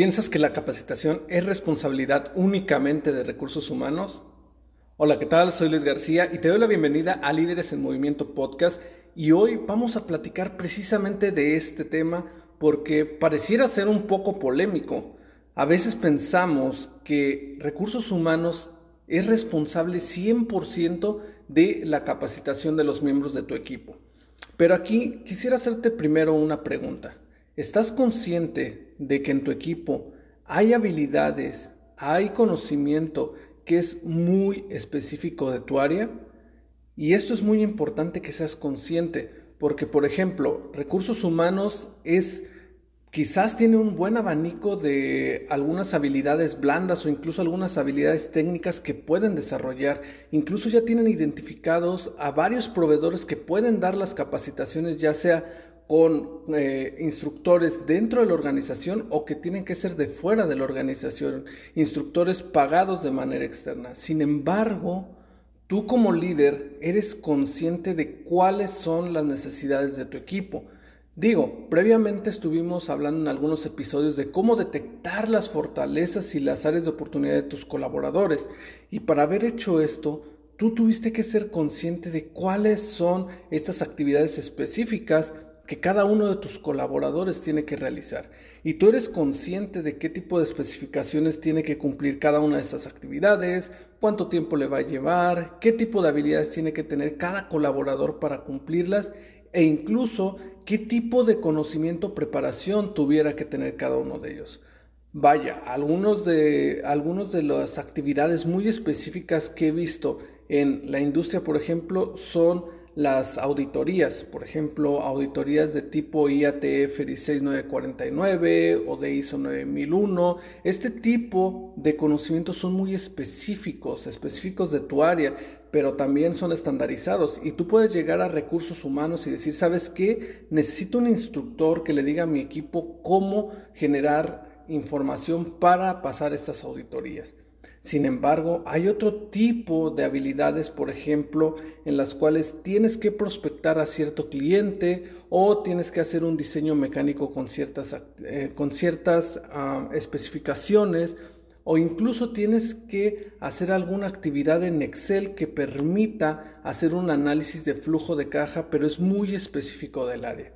¿Piensas que la capacitación es responsabilidad únicamente de recursos humanos? Hola, ¿qué tal? Soy Luis García y te doy la bienvenida a Líderes en Movimiento Podcast y hoy vamos a platicar precisamente de este tema porque pareciera ser un poco polémico. A veces pensamos que recursos humanos es responsable 100% de la capacitación de los miembros de tu equipo. Pero aquí quisiera hacerte primero una pregunta. ¿Estás consciente de que en tu equipo hay habilidades, hay conocimiento que es muy específico de tu área? Y esto es muy importante que seas consciente, porque por ejemplo, recursos humanos es quizás tiene un buen abanico de algunas habilidades blandas o incluso algunas habilidades técnicas que pueden desarrollar. Incluso ya tienen identificados a varios proveedores que pueden dar las capacitaciones, ya sea con eh, instructores dentro de la organización o que tienen que ser de fuera de la organización, instructores pagados de manera externa. Sin embargo, tú como líder eres consciente de cuáles son las necesidades de tu equipo. Digo, previamente estuvimos hablando en algunos episodios de cómo detectar las fortalezas y las áreas de oportunidad de tus colaboradores. Y para haber hecho esto, tú tuviste que ser consciente de cuáles son estas actividades específicas que cada uno de tus colaboradores tiene que realizar. Y tú eres consciente de qué tipo de especificaciones tiene que cumplir cada una de estas actividades, cuánto tiempo le va a llevar, qué tipo de habilidades tiene que tener cada colaborador para cumplirlas e incluso qué tipo de conocimiento preparación tuviera que tener cada uno de ellos. Vaya, algunos de, algunos de las actividades muy específicas que he visto en la industria, por ejemplo, son las auditorías, por ejemplo, auditorías de tipo IATF 16949 o de ISO 9001. Este tipo de conocimientos son muy específicos, específicos de tu área, pero también son estandarizados. Y tú puedes llegar a recursos humanos y decir, ¿sabes qué? Necesito un instructor que le diga a mi equipo cómo generar información para pasar estas auditorías. Sin embargo, hay otro tipo de habilidades, por ejemplo, en las cuales tienes que prospectar a cierto cliente o tienes que hacer un diseño mecánico con ciertas, eh, con ciertas ah, especificaciones o incluso tienes que hacer alguna actividad en Excel que permita hacer un análisis de flujo de caja, pero es muy específico del área.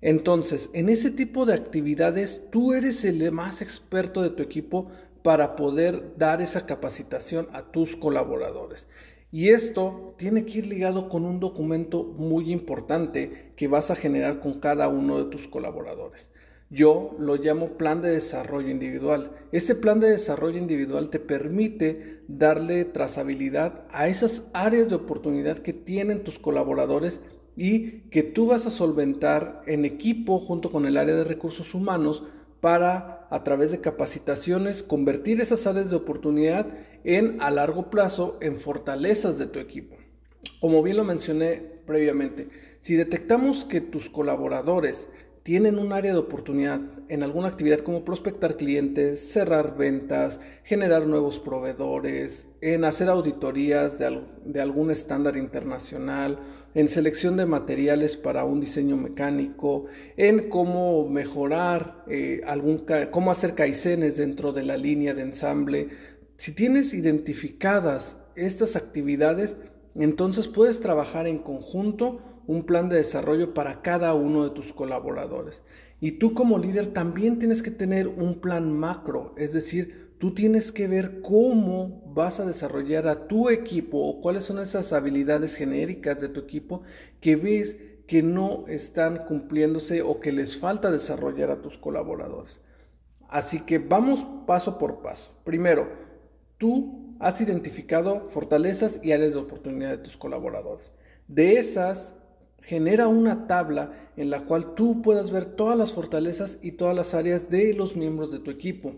Entonces, en ese tipo de actividades, tú eres el más experto de tu equipo para poder dar esa capacitación a tus colaboradores. Y esto tiene que ir ligado con un documento muy importante que vas a generar con cada uno de tus colaboradores. Yo lo llamo plan de desarrollo individual. Este plan de desarrollo individual te permite darle trazabilidad a esas áreas de oportunidad que tienen tus colaboradores y que tú vas a solventar en equipo junto con el área de recursos humanos para, a través de capacitaciones, convertir esas áreas de oportunidad en, a largo plazo, en fortalezas de tu equipo. Como bien lo mencioné previamente, si detectamos que tus colaboradores tienen un área de oportunidad en alguna actividad como prospectar clientes, cerrar ventas, generar nuevos proveedores, en hacer auditorías de, algún estándar internacional, en selección de materiales para un diseño mecánico, en cómo mejorar, eh, algún, cómo hacer caicenes dentro de la línea de ensamble. Si tienes identificadas estas actividades, entonces puedes trabajar en conjunto un plan de desarrollo para cada uno de tus colaboradores. Y tú como líder también tienes que tener un plan macro, es decir, tú tienes que ver cómo vas a desarrollar a tu equipo o cuáles son esas habilidades genéricas de tu equipo que ves que no están cumpliéndose o que les falta desarrollar a tus colaboradores. Así que vamos paso por paso. Primero, tú has identificado fortalezas y áreas de oportunidad de tus colaboradores. De esas, genera una tabla en la cual tú puedas ver todas las fortalezas y todas las áreas de los miembros de tu equipo.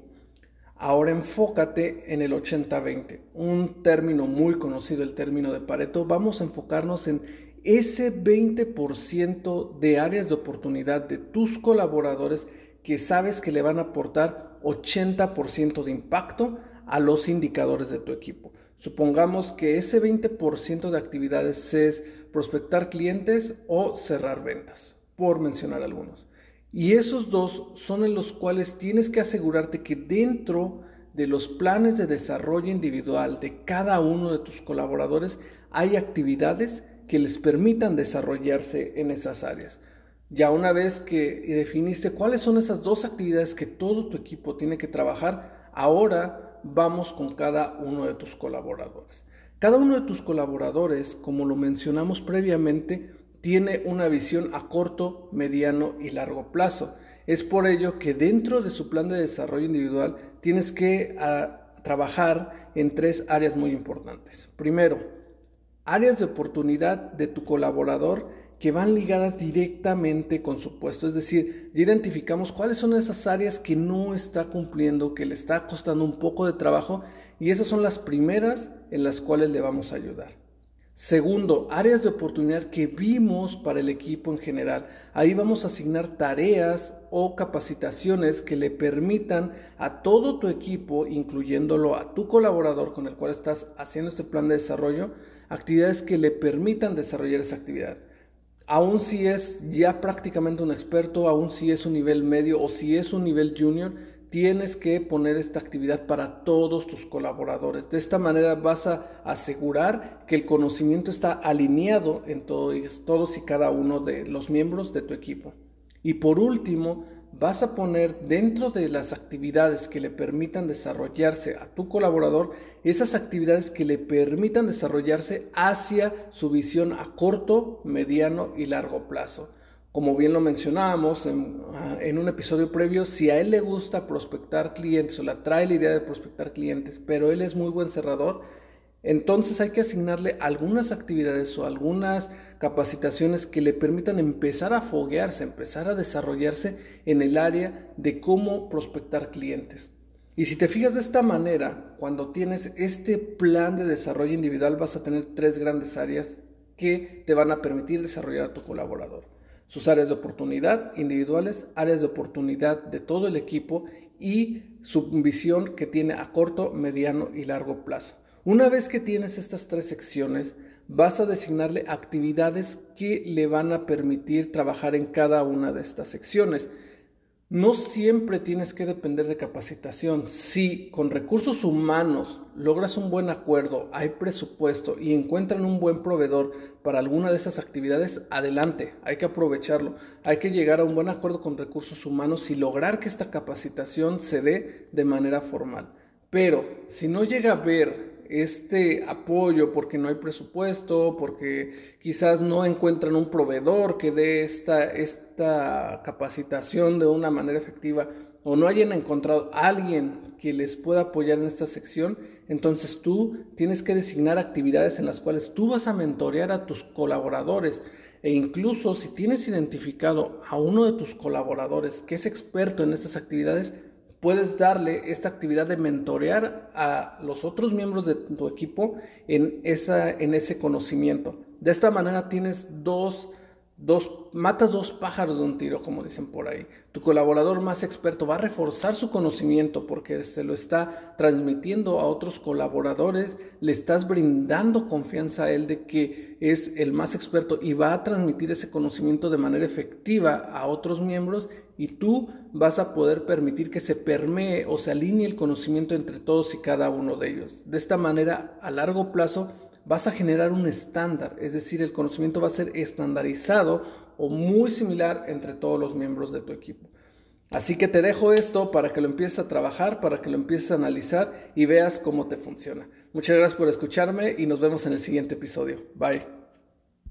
Ahora enfócate en el 80-20, un término muy conocido, el término de Pareto. Vamos a enfocarnos en ese 20% de áreas de oportunidad de tus colaboradores que sabes que le van a aportar 80% de impacto a los indicadores de tu equipo. Supongamos que ese 20% de actividades es prospectar clientes o cerrar ventas, por mencionar algunos. Y esos dos son en los cuales tienes que asegurarte que dentro de los planes de desarrollo individual de cada uno de tus colaboradores hay actividades que les permitan desarrollarse en esas áreas. Ya una vez que definiste cuáles son esas dos actividades que todo tu equipo tiene que trabajar, ahora vamos con cada uno de tus colaboradores. Cada uno de tus colaboradores, como lo mencionamos previamente, tiene una visión a corto, mediano y largo plazo. Es por ello que dentro de su plan de desarrollo individual tienes que ah, trabajar en tres áreas muy importantes. Primero, áreas de oportunidad de tu colaborador que van ligadas directamente con su puesto. Es decir, ya identificamos cuáles son esas áreas que no está cumpliendo, que le está costando un poco de trabajo y esas son las primeras en las cuales le vamos a ayudar. Segundo, áreas de oportunidad que vimos para el equipo en general. Ahí vamos a asignar tareas o capacitaciones que le permitan a todo tu equipo, incluyéndolo a tu colaborador con el cual estás haciendo este plan de desarrollo, actividades que le permitan desarrollar esa actividad. Aún si es ya prácticamente un experto, aún si es un nivel medio o si es un nivel junior, tienes que poner esta actividad para todos tus colaboradores. De esta manera vas a asegurar que el conocimiento está alineado en todos y cada uno de los miembros de tu equipo. Y por último, vas a poner dentro de las actividades que le permitan desarrollarse a tu colaborador, esas actividades que le permitan desarrollarse hacia su visión a corto, mediano y largo plazo. Como bien lo mencionábamos en, ah, en, un episodio previo, si a él le gusta prospectar clientes o le atrae la idea de prospectar clientes, pero él es muy buen cerrador, entonces hay que asignarle algunas actividades o algunas capacitaciones que le permitan empezar a foguearse, empezar a desarrollarse en el área de cómo prospectar clientes. Y si te fijas de esta manera, cuando tienes este plan de desarrollo individual vas a tener tres grandes áreas que te van a permitir desarrollar a tu colaborador. Sus áreas de oportunidad individuales, áreas de oportunidad de todo el equipo y su visión que tiene a corto, mediano y largo plazo. Una vez que tienes estas tres secciones, vas a designarle actividades que le van a permitir trabajar en cada una de estas secciones. No siempre tienes que depender de capacitación. Si con recursos humanos logras un buen acuerdo, hay presupuesto y encuentran un buen proveedor para alguna de esas actividades, adelante, hay que aprovecharlo. Hay que llegar a un buen acuerdo con recursos humanos y lograr que esta capacitación se dé de manera formal. Pero si no llega a ver este apoyo porque no hay presupuesto, porque quizás no encuentran un proveedor que dé esta, esta capacitación de una manera efectiva o no hayan encontrado a alguien que les pueda apoyar en esta sección, entonces tú tienes que designar actividades en las cuales tú vas a mentorear a tus colaboradores. E incluso si tienes identificado a uno de tus colaboradores que es experto en estas actividades, puedes darle esta actividad de mentorear a los otros miembros de tu equipo en, esa, en ese conocimiento. De esta manera tienes dos Dos, matas dos pájaros de un tiro, como dicen por ahí. Tu colaborador más experto va a reforzar su conocimiento porque se lo está transmitiendo a otros colaboradores, le estás brindando confianza a él de que es el más experto y va a transmitir ese conocimiento de manera efectiva a otros miembros y tú vas a poder permitir que se permee o se alinee el conocimiento entre todos y cada uno de ellos. De esta manera, a largo plazo, vas a generar un estándar, es decir, el conocimiento va a ser estandarizado o muy similar entre todos los miembros de tu equipo. Así que te dejo esto para que lo empieces a trabajar, para que lo empieces a analizar y veas cómo te funciona. Muchas gracias por escucharme y nos vemos en el siguiente episodio. Bye.